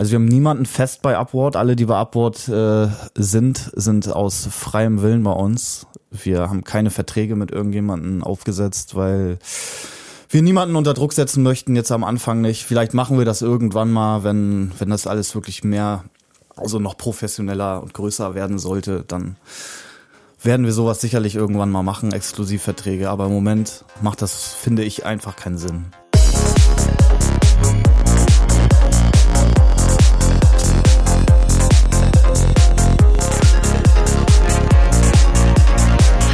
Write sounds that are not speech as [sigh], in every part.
Also wir haben niemanden fest bei Upward. Alle, die bei Upward äh, sind, sind aus freiem Willen bei uns. Wir haben keine Verträge mit irgendjemanden aufgesetzt, weil wir niemanden unter Druck setzen möchten, jetzt am Anfang nicht. Vielleicht machen wir das irgendwann mal, wenn, wenn das alles wirklich mehr, also noch professioneller und größer werden sollte, dann werden wir sowas sicherlich irgendwann mal machen, Exklusivverträge. Aber im Moment macht das, finde ich, einfach keinen Sinn.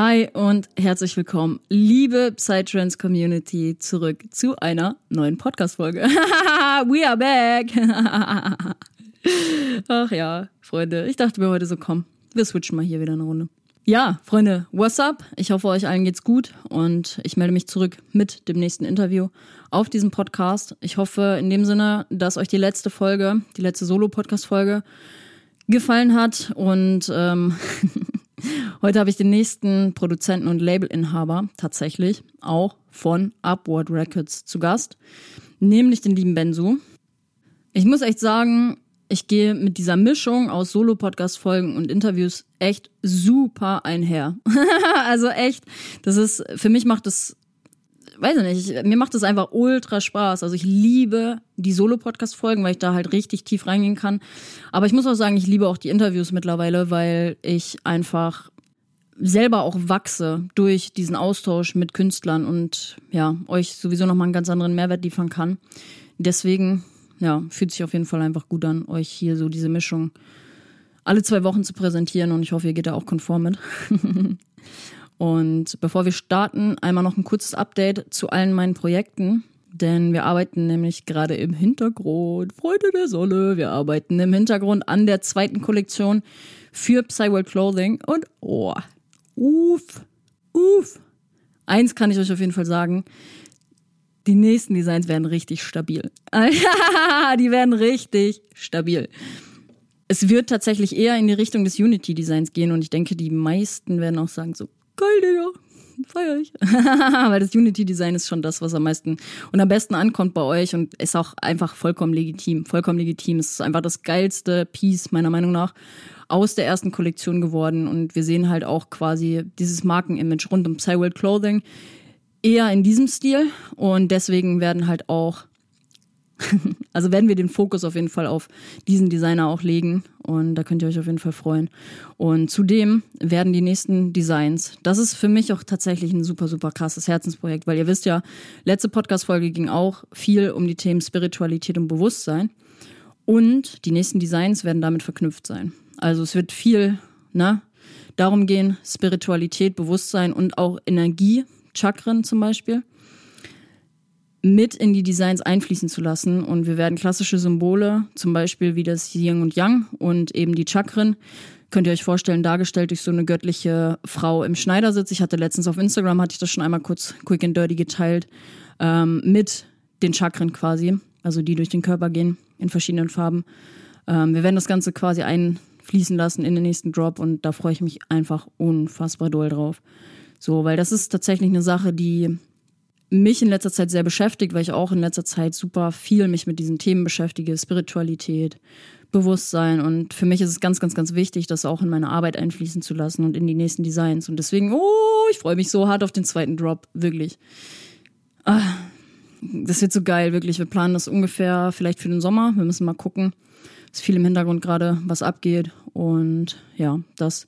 Hi und herzlich willkommen, liebe Psytrance Community, zurück zu einer neuen Podcast-Folge. [laughs] We are back! [laughs] Ach ja, Freunde, ich dachte mir heute so, komm, wir switchen mal hier wieder eine Runde. Ja, Freunde, what's up? Ich hoffe, euch allen geht's gut und ich melde mich zurück mit dem nächsten Interview auf diesem Podcast. Ich hoffe in dem Sinne, dass euch die letzte Folge, die letzte Solo-Podcast-Folge gefallen hat und ähm, [laughs] Heute habe ich den nächsten Produzenten und Labelinhaber tatsächlich auch von Upward Records zu Gast, nämlich den lieben Benzu. Ich muss echt sagen, ich gehe mit dieser Mischung aus Solo-Podcast-Folgen und Interviews echt super einher. [laughs] also echt, das ist, für mich macht das weiß ich nicht, mir macht das einfach ultra Spaß. Also ich liebe die Solo-Podcast-Folgen, weil ich da halt richtig tief reingehen kann. Aber ich muss auch sagen, ich liebe auch die Interviews mittlerweile, weil ich einfach selber auch wachse durch diesen Austausch mit Künstlern und ja, euch sowieso nochmal einen ganz anderen Mehrwert liefern kann. Deswegen, ja, fühlt sich auf jeden Fall einfach gut an, euch hier so diese Mischung alle zwei Wochen zu präsentieren und ich hoffe, ihr geht da auch konform mit. [laughs] Und bevor wir starten, einmal noch ein kurzes Update zu allen meinen Projekten. Denn wir arbeiten nämlich gerade im Hintergrund, Freunde der Sonne, wir arbeiten im Hintergrund an der zweiten Kollektion für Psyworld Clothing. Und oh, uff, uff. Eins kann ich euch auf jeden Fall sagen. Die nächsten Designs werden richtig stabil. [laughs] die werden richtig stabil. Es wird tatsächlich eher in die Richtung des Unity-Designs gehen und ich denke, die meisten werden auch sagen so, geil, Digga. Feier ich. [laughs] Weil das Unity-Design ist schon das, was am meisten und am besten ankommt bei euch und ist auch einfach vollkommen legitim. Vollkommen legitim. Es ist einfach das geilste Piece, meiner Meinung nach, aus der ersten Kollektion geworden. Und wir sehen halt auch quasi dieses Markenimage rund um Psyworld Clothing eher in diesem Stil. Und deswegen werden halt auch [laughs] also werden wir den Fokus auf jeden Fall auf diesen Designer auch legen und da könnt ihr euch auf jeden Fall freuen. Und zudem werden die nächsten Designs, das ist für mich auch tatsächlich ein super, super krasses Herzensprojekt, weil ihr wisst ja, letzte Podcast-Folge ging auch viel um die Themen Spiritualität und Bewusstsein und die nächsten Designs werden damit verknüpft sein. Also es wird viel, ne, darum gehen, Spiritualität, Bewusstsein und auch Energie, Chakren zum Beispiel mit in die Designs einfließen zu lassen. Und wir werden klassische Symbole, zum Beispiel wie das Yin und Yang und eben die Chakren, könnt ihr euch vorstellen, dargestellt durch so eine göttliche Frau im Schneidersitz. Ich hatte letztens auf Instagram, hatte ich das schon einmal kurz quick and dirty geteilt, ähm, mit den Chakren quasi, also die durch den Körper gehen in verschiedenen Farben. Ähm, wir werden das Ganze quasi einfließen lassen in den nächsten Drop und da freue ich mich einfach unfassbar doll drauf. So, weil das ist tatsächlich eine Sache, die mich in letzter Zeit sehr beschäftigt, weil ich auch in letzter Zeit super viel mich mit diesen Themen beschäftige, Spiritualität, Bewusstsein und für mich ist es ganz, ganz, ganz wichtig, das auch in meine Arbeit einfließen zu lassen und in die nächsten Designs und deswegen, oh, ich freue mich so hart auf den zweiten Drop, wirklich. Ah, das wird so geil, wirklich. Wir planen das ungefähr vielleicht für den Sommer. Wir müssen mal gucken. Es ist viel im Hintergrund gerade, was abgeht und ja, das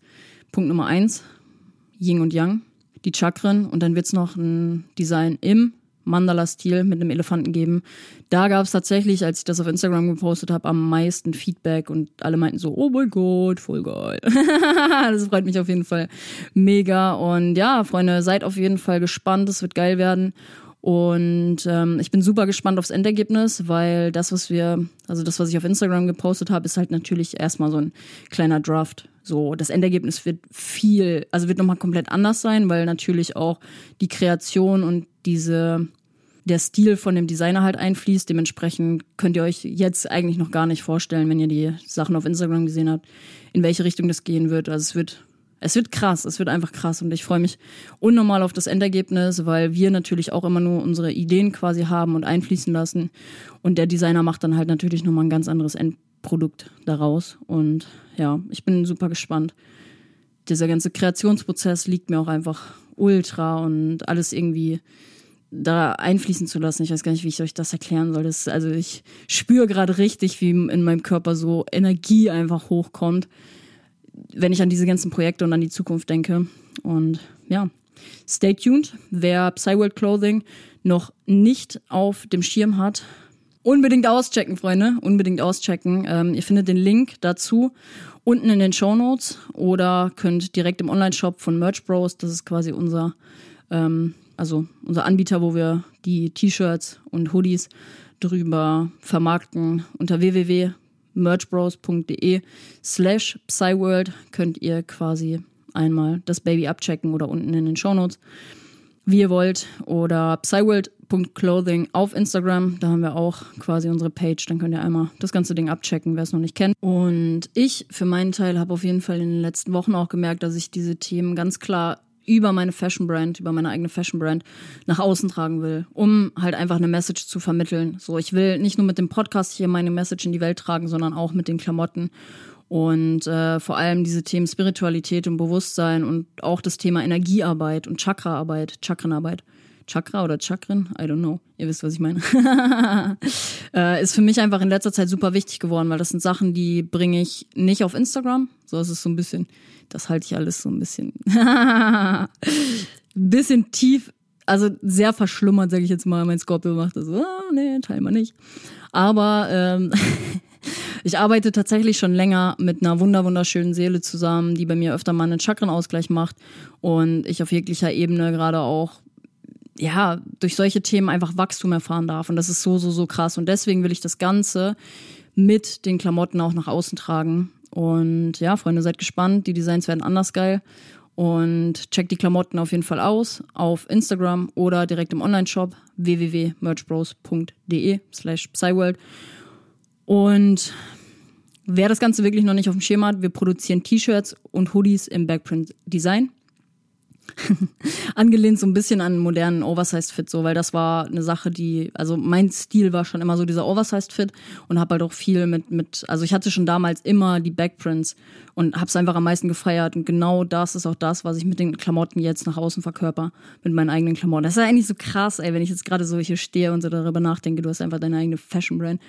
Punkt Nummer eins, Yin und Yang die Chakren und dann wird es noch ein Design im Mandala-Stil mit einem Elefanten geben. Da gab es tatsächlich, als ich das auf Instagram gepostet habe, am meisten Feedback und alle meinten so, oh mein Gott, voll geil. [laughs] das freut mich auf jeden Fall mega. Und ja, Freunde, seid auf jeden Fall gespannt, es wird geil werden. Und ähm, ich bin super gespannt aufs Endergebnis, weil das, was wir, also das, was ich auf Instagram gepostet habe, ist halt natürlich erstmal so ein kleiner Draft. So, das Endergebnis wird viel, also wird nochmal komplett anders sein, weil natürlich auch die Kreation und diese, der Stil von dem Designer halt einfließt. Dementsprechend könnt ihr euch jetzt eigentlich noch gar nicht vorstellen, wenn ihr die Sachen auf Instagram gesehen habt, in welche Richtung das gehen wird. Also es wird es wird krass, es wird einfach krass und ich freue mich unnormal auf das Endergebnis, weil wir natürlich auch immer nur unsere Ideen quasi haben und einfließen lassen und der Designer macht dann halt natürlich nochmal ein ganz anderes Endprodukt daraus und ja, ich bin super gespannt. Dieser ganze Kreationsprozess liegt mir auch einfach ultra und alles irgendwie da einfließen zu lassen. Ich weiß gar nicht, wie ich euch das erklären soll. Das, also ich spüre gerade richtig, wie in meinem Körper so Energie einfach hochkommt wenn ich an diese ganzen Projekte und an die Zukunft denke. Und ja, stay tuned. Wer Psyworld Clothing noch nicht auf dem Schirm hat, unbedingt auschecken, Freunde. Unbedingt auschecken. Ähm, ihr findet den Link dazu unten in den Show Notes oder könnt direkt im Online-Shop von Merch Bros, das ist quasi unser, ähm, also unser Anbieter, wo wir die T-Shirts und Hoodies drüber vermarkten unter www merchbros.de slash psyworld könnt ihr quasi einmal das Baby abchecken oder unten in den Shownotes, wie ihr wollt. Oder psyworld.clothing auf Instagram, da haben wir auch quasi unsere Page, dann könnt ihr einmal das ganze Ding abchecken, wer es noch nicht kennt. Und ich für meinen Teil habe auf jeden Fall in den letzten Wochen auch gemerkt, dass ich diese Themen ganz klar über meine Fashion Brand, über meine eigene Fashion Brand nach außen tragen will, um halt einfach eine Message zu vermitteln. So, ich will nicht nur mit dem Podcast hier meine Message in die Welt tragen, sondern auch mit den Klamotten und äh, vor allem diese Themen Spiritualität und Bewusstsein und auch das Thema Energiearbeit und Chakraarbeit, Chakrenarbeit. Chakra oder Chakren, I don't know. Ihr wisst, was ich meine. [laughs] äh, ist für mich einfach in letzter Zeit super wichtig geworden, weil das sind Sachen, die bringe ich nicht auf Instagram. So ist es so ein bisschen das halte ich alles so ein bisschen, [laughs] bisschen tief, also sehr verschlummert, sage ich jetzt mal. Mein Scorpio macht das so, ah, nee, wir nicht. Aber ähm, [laughs] ich arbeite tatsächlich schon länger mit einer wunder wunderschönen Seele zusammen, die bei mir öfter mal einen Chakrenausgleich macht und ich auf jeglicher Ebene gerade auch ja, durch solche Themen einfach Wachstum erfahren darf. Und das ist so, so, so krass. Und deswegen will ich das Ganze mit den Klamotten auch nach außen tragen. Und ja, Freunde, seid gespannt. Die Designs werden anders geil. Und checkt die Klamotten auf jeden Fall aus auf Instagram oder direkt im Online-Shop www.merchbros.de slash psyworld. Und wer das Ganze wirklich noch nicht auf dem Schirm hat, wir produzieren T-Shirts und Hoodies im Backprint-Design. [laughs] angelehnt so ein bisschen an modernen Oversized-Fit, so, weil das war eine Sache, die, also mein Stil war schon immer so dieser Oversized-Fit und habe halt auch viel mit, mit, also ich hatte schon damals immer die Backprints und habe es einfach am meisten gefeiert und genau das ist auch das, was ich mit den Klamotten jetzt nach außen verkörper, mit meinen eigenen Klamotten. Das ist ja eigentlich so krass, ey, wenn ich jetzt gerade so hier stehe und so darüber nachdenke, du hast einfach deine eigene Fashion-Brand.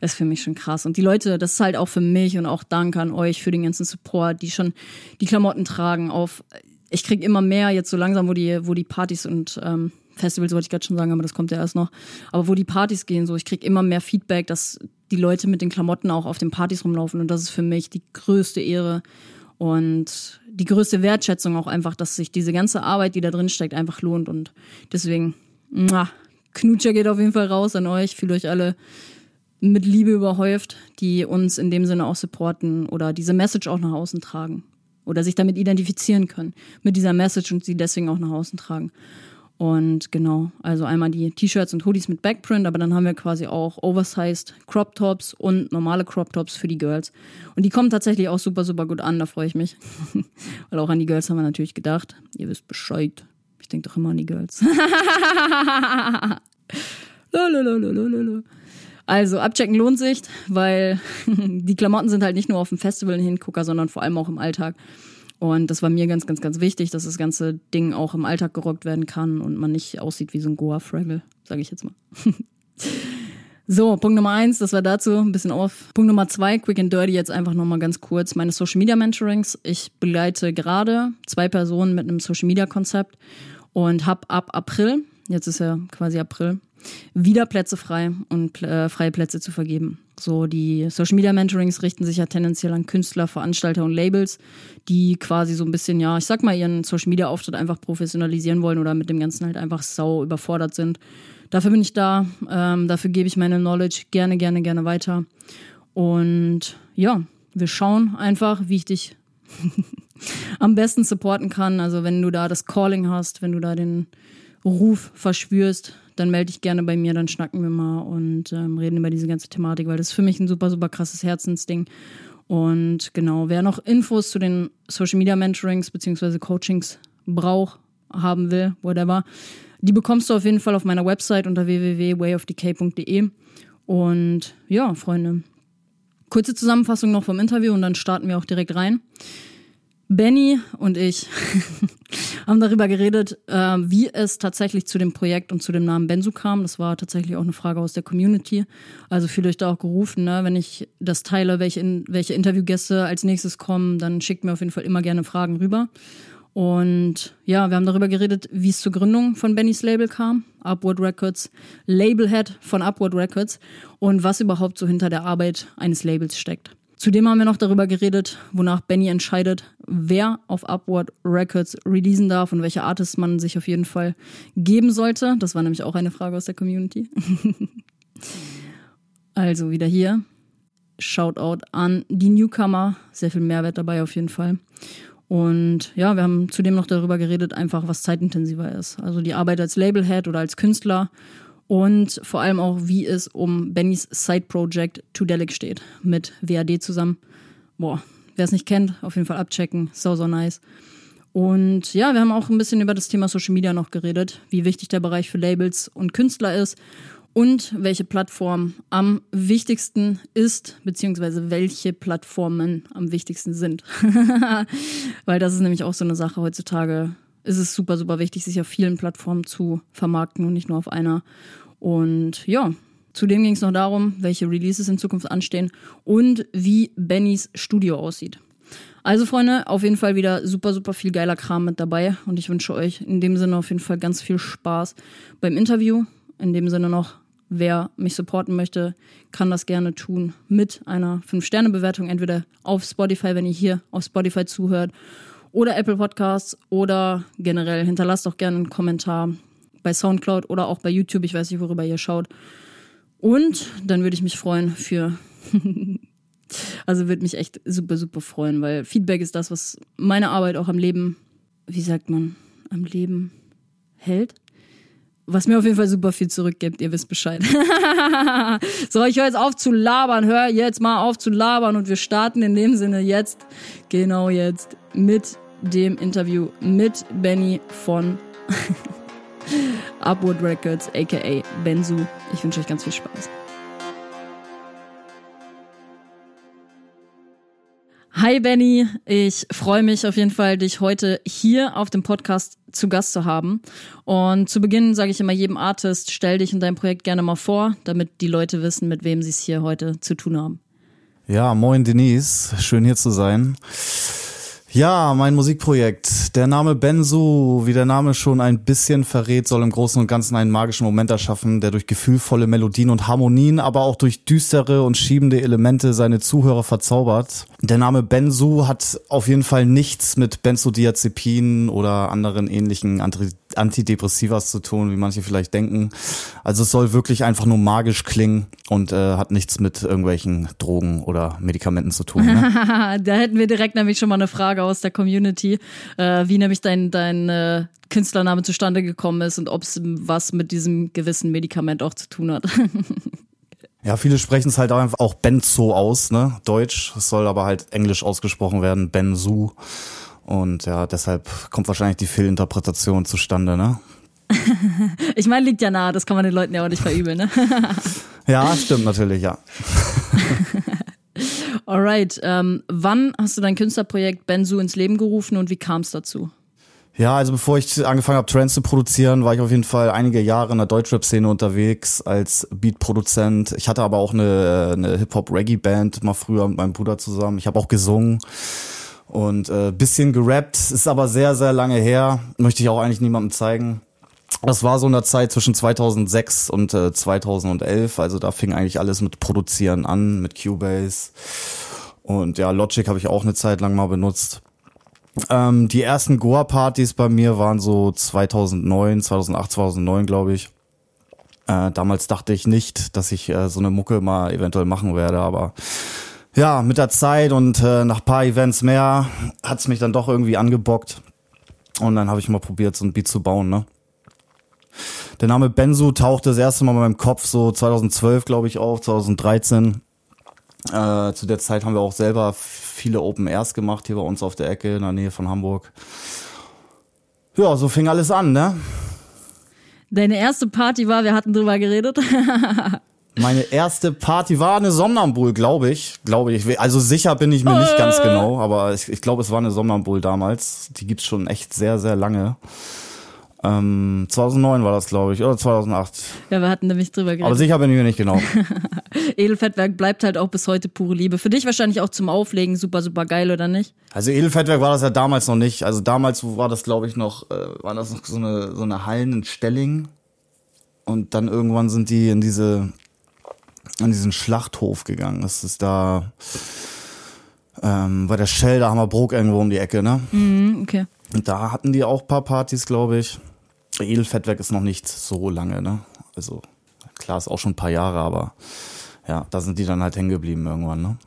Das ist für mich schon krass. Und die Leute, das ist halt auch für mich und auch Dank an euch für den ganzen Support, die schon die Klamotten tragen auf ich kriege immer mehr jetzt so langsam, wo die, wo die Partys und ähm, Festivals wollte ich gerade schon sagen, aber das kommt ja erst noch. Aber wo die Partys gehen, so ich kriege immer mehr Feedback, dass die Leute mit den Klamotten auch auf den Partys rumlaufen und das ist für mich die größte Ehre und die größte Wertschätzung auch einfach, dass sich diese ganze Arbeit, die da drin steckt, einfach lohnt und deswegen, muah, Knutscher geht auf jeden Fall raus an euch, fühlt euch alle mit Liebe überhäuft, die uns in dem Sinne auch supporten oder diese Message auch nach außen tragen oder sich damit identifizieren können mit dieser Message und sie deswegen auch nach außen tragen. Und genau, also einmal die T-Shirts und Hoodies mit Backprint, aber dann haben wir quasi auch oversized Crop Tops und normale Crop Tops für die Girls. Und die kommen tatsächlich auch super, super gut an, da freue ich mich. [laughs] Weil auch an die Girls haben wir natürlich gedacht. Ihr wisst Bescheid. Ich denke doch immer an die Girls. [laughs] Lalalala. Also abchecken lohnt sich, weil [laughs] die Klamotten sind halt nicht nur auf dem Festival ein Hingucker, sondern vor allem auch im Alltag. Und das war mir ganz, ganz, ganz wichtig, dass das ganze Ding auch im Alltag gerockt werden kann und man nicht aussieht wie so ein Goa-Fraggle, sage ich jetzt mal. [laughs] so, Punkt Nummer eins, das war dazu ein bisschen auf. Punkt Nummer zwei, quick and dirty, jetzt einfach nochmal ganz kurz. Meine Social Media Mentorings. Ich begleite gerade zwei Personen mit einem Social Media Konzept und habe ab April jetzt ist ja quasi April, wieder Plätze frei und äh, freie Plätze zu vergeben. So, die Social Media Mentorings richten sich ja tendenziell an Künstler, Veranstalter und Labels, die quasi so ein bisschen, ja, ich sag mal, ihren Social Media Auftritt einfach professionalisieren wollen oder mit dem Ganzen halt einfach sau überfordert sind. Dafür bin ich da, ähm, dafür gebe ich meine Knowledge gerne, gerne, gerne weiter. Und ja, wir schauen einfach, wie ich dich [laughs] am besten supporten kann. Also wenn du da das Calling hast, wenn du da den Ruf verspürst, dann melde dich gerne bei mir, dann schnacken wir mal und ähm, reden über diese ganze Thematik, weil das ist für mich ein super, super krasses Herzensding. Und genau, wer noch Infos zu den Social Media Mentorings bzw. Coachings braucht, haben will, whatever, die bekommst du auf jeden Fall auf meiner Website unter www.wayofdecay.de. Und ja, Freunde, kurze Zusammenfassung noch vom Interview und dann starten wir auch direkt rein. Benny und ich [laughs] haben darüber geredet, äh, wie es tatsächlich zu dem Projekt und zu dem Namen Benzu kam. Das war tatsächlich auch eine Frage aus der Community. Also fühlt euch da auch gerufen, ne? wenn ich das teile, welche, in, welche Interviewgäste als nächstes kommen, dann schickt mir auf jeden Fall immer gerne Fragen rüber. Und ja, wir haben darüber geredet, wie es zur Gründung von Bennys Label kam, Upward Records, Labelhead von Upward Records und was überhaupt so hinter der Arbeit eines Labels steckt. Zudem haben wir noch darüber geredet, wonach Benny entscheidet, wer auf Upward Records releasen darf und welche Artists man sich auf jeden Fall geben sollte. Das war nämlich auch eine Frage aus der Community. [laughs] also wieder hier. Shoutout an die Newcomer. Sehr viel Mehrwert dabei auf jeden Fall. Und ja, wir haben zudem noch darüber geredet, einfach was zeitintensiver ist. Also die Arbeit als Labelhead oder als Künstler und vor allem auch, wie es um Bennys Side-Project Tudelic steht, mit WAD zusammen. Boah, wer es nicht kennt, auf jeden Fall abchecken, so, so nice. Und ja, wir haben auch ein bisschen über das Thema Social Media noch geredet, wie wichtig der Bereich für Labels und Künstler ist und welche Plattform am wichtigsten ist, beziehungsweise welche Plattformen am wichtigsten sind. [laughs] Weil das ist nämlich auch so eine Sache heutzutage ist es super, super wichtig, sich auf vielen Plattformen zu vermarkten und nicht nur auf einer. Und ja, zudem ging es noch darum, welche Releases in Zukunft anstehen und wie Bennys Studio aussieht. Also Freunde, auf jeden Fall wieder super, super viel geiler Kram mit dabei und ich wünsche euch in dem Sinne auf jeden Fall ganz viel Spaß beim Interview. In dem Sinne noch, wer mich supporten möchte, kann das gerne tun mit einer 5-Sterne-Bewertung, entweder auf Spotify, wenn ihr hier auf Spotify zuhört, oder Apple Podcasts oder generell hinterlasst doch gerne einen Kommentar bei Soundcloud oder auch bei YouTube. Ich weiß nicht, worüber ihr schaut. Und dann würde ich mich freuen für. [laughs] also würde mich echt super, super freuen, weil Feedback ist das, was meine Arbeit auch am Leben, wie sagt man, am Leben hält. Was mir auf jeden Fall super viel zurückgibt, ihr wisst Bescheid. [laughs] so, ich höre jetzt auf zu labern, hör jetzt mal auf zu labern und wir starten in dem Sinne jetzt, genau jetzt, mit dem Interview mit Benny von [laughs] Upward Records, aka Benzu. Ich wünsche euch ganz viel Spaß. Hi Benny, ich freue mich auf jeden Fall, dich heute hier auf dem Podcast zu Gast zu haben. Und zu Beginn sage ich immer jedem Artist, stell dich und dein Projekt gerne mal vor, damit die Leute wissen, mit wem sie es hier heute zu tun haben. Ja, moin Denise, schön hier zu sein. Ja, mein Musikprojekt. Der Name Benzu, wie der Name schon ein bisschen verrät, soll im Großen und Ganzen einen magischen Moment erschaffen, der durch gefühlvolle Melodien und Harmonien, aber auch durch düstere und schiebende Elemente seine Zuhörer verzaubert. Der Name Benzu hat auf jeden Fall nichts mit Benzodiazepinen oder anderen ähnlichen Antidepressivas zu tun, wie manche vielleicht denken. Also es soll wirklich einfach nur magisch klingen und äh, hat nichts mit irgendwelchen Drogen oder Medikamenten zu tun. Ne? [laughs] da hätten wir direkt nämlich schon mal eine Frage aus der Community, äh, wie nämlich dein, dein äh, Künstlername zustande gekommen ist und ob es was mit diesem gewissen Medikament auch zu tun hat. [laughs] Ja, viele sprechen es halt einfach auch Benzo aus, ne? Deutsch. Es soll aber halt Englisch ausgesprochen werden, Benzu. Und ja, deshalb kommt wahrscheinlich die Fehlinterpretation zustande, ne? [laughs] ich meine, liegt ja nahe, das kann man den Leuten ja auch nicht verübeln, ne? [laughs] ja, stimmt natürlich, ja. [laughs] Alright, ähm, wann hast du dein Künstlerprojekt Benzu ins Leben gerufen und wie kam es dazu? Ja, also bevor ich angefangen habe, Trends zu produzieren, war ich auf jeden Fall einige Jahre in der Deutschrap-Szene unterwegs als Beatproduzent. Ich hatte aber auch eine, eine Hip-Hop-Reggae-Band mal früher mit meinem Bruder zusammen. Ich habe auch gesungen und äh, bisschen gerappt, ist aber sehr, sehr lange her. Möchte ich auch eigentlich niemandem zeigen. Das war so in der Zeit zwischen 2006 und äh, 2011. Also da fing eigentlich alles mit Produzieren an, mit Cubase. Und ja, Logic habe ich auch eine Zeit lang mal benutzt. Ähm, die ersten Goa-Partys bei mir waren so 2009, 2008, 2009, glaube ich. Äh, damals dachte ich nicht, dass ich äh, so eine Mucke mal eventuell machen werde, aber ja, mit der Zeit und äh, nach paar Events mehr hat's mich dann doch irgendwie angebockt. Und dann habe ich mal probiert, so ein Beat zu bauen, ne? Der Name Benzu tauchte das erste Mal in meinem Kopf so 2012, glaube ich, auf, 2013. Äh, zu der Zeit haben wir auch selber viele Open Airs gemacht, hier bei uns auf der Ecke in der Nähe von Hamburg. Ja, so fing alles an, ne? Deine erste Party war, wir hatten drüber geredet. [laughs] Meine erste Party war eine Somnambul, glaube ich. Glaube ich. Also sicher bin ich mir nicht ganz genau, aber ich, ich glaube, es war eine Somnambul damals. Die gibt's schon echt sehr, sehr lange. Ähm, 2009 war das, glaube ich, oder 2008. Ja, wir hatten nämlich drüber geredet. Aber sicher bin ich mir nicht genau. [laughs] Edelfettwerk bleibt halt auch bis heute pure Liebe. Für dich wahrscheinlich auch zum Auflegen super, super geil, oder nicht? Also Edelfettwerk war das ja damals noch nicht. Also damals war das, glaube ich, noch, äh, war das noch so eine, so eine Hallen in Stelling. Und dann irgendwann sind die in diese, in diesen Schlachthof gegangen. Das ist da, ähm, bei der Shell, da haben wir Brook irgendwo um die Ecke, ne? Mhm, okay. Und da hatten die auch paar Partys, glaube ich. Edelfettwerk ist noch nicht so lange, ne? Also klar, ist auch schon ein paar Jahre, aber ja, da sind die dann halt hängen geblieben irgendwann, ne?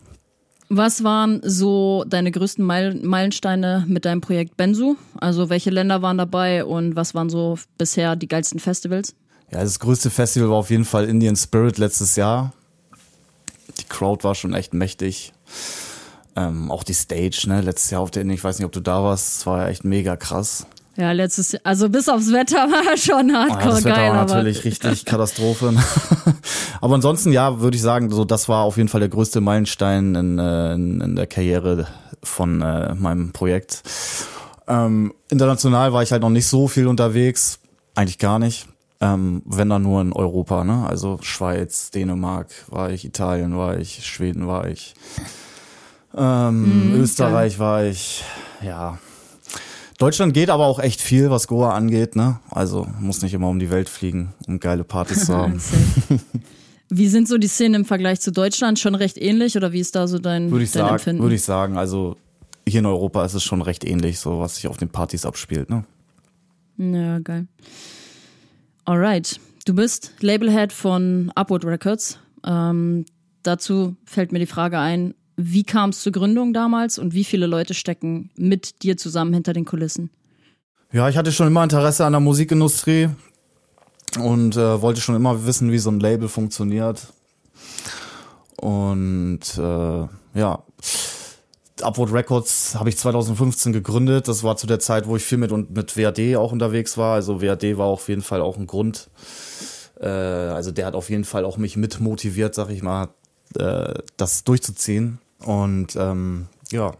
Was waren so deine größten Meil Meilensteine mit deinem Projekt Benzu? Also welche Länder waren dabei und was waren so bisher die geilsten Festivals? Ja, das größte Festival war auf jeden Fall Indian Spirit letztes Jahr. Die Crowd war schon echt mächtig. Ähm, auch die Stage, ne, letztes Jahr auf der, ich weiß nicht, ob du da warst, das war ja echt mega krass. Ja, letztes Jahr, also bis aufs Wetter war schon hardcore ja, das Wetter geil. war natürlich richtig [laughs] Katastrophe. aber ansonsten, ja, würde ich sagen, so das war auf jeden Fall der größte Meilenstein in, äh, in, in der Karriere von äh, meinem Projekt. Ähm, international war ich halt noch nicht so viel unterwegs, eigentlich gar nicht. Ähm, wenn dann nur in Europa, ne? Also Schweiz, Dänemark war ich, Italien war ich, Schweden war ich, ähm, Mhm, Österreich war ich, ja. Deutschland geht aber auch echt viel, was Goa angeht, ne? Also muss nicht immer um die Welt fliegen, um geile Partys zu [laughs] haben. Wie sind so die Szenen im Vergleich zu Deutschland? Schon recht ähnlich oder wie ist da so dein, Würde ich dein sagen, Empfinden? würde ich sagen. Also hier in Europa ist es schon recht ähnlich, so was sich auf den Partys abspielt, ne? Ja, geil. Alright. Du bist Labelhead von Upward Records. Ähm, dazu fällt mir die Frage ein, wie kam es zur Gründung damals und wie viele Leute stecken mit dir zusammen hinter den Kulissen? Ja, ich hatte schon immer Interesse an der Musikindustrie und äh, wollte schon immer wissen, wie so ein Label funktioniert. Und äh, ja, Upward Records habe ich 2015 gegründet. Das war zu der Zeit, wo ich viel mit und mit WAD auch unterwegs war. Also WAD war auf jeden Fall auch ein Grund. Äh, also der hat auf jeden Fall auch mich mit motiviert, sag ich mal, äh, das durchzuziehen. Und ähm, ja,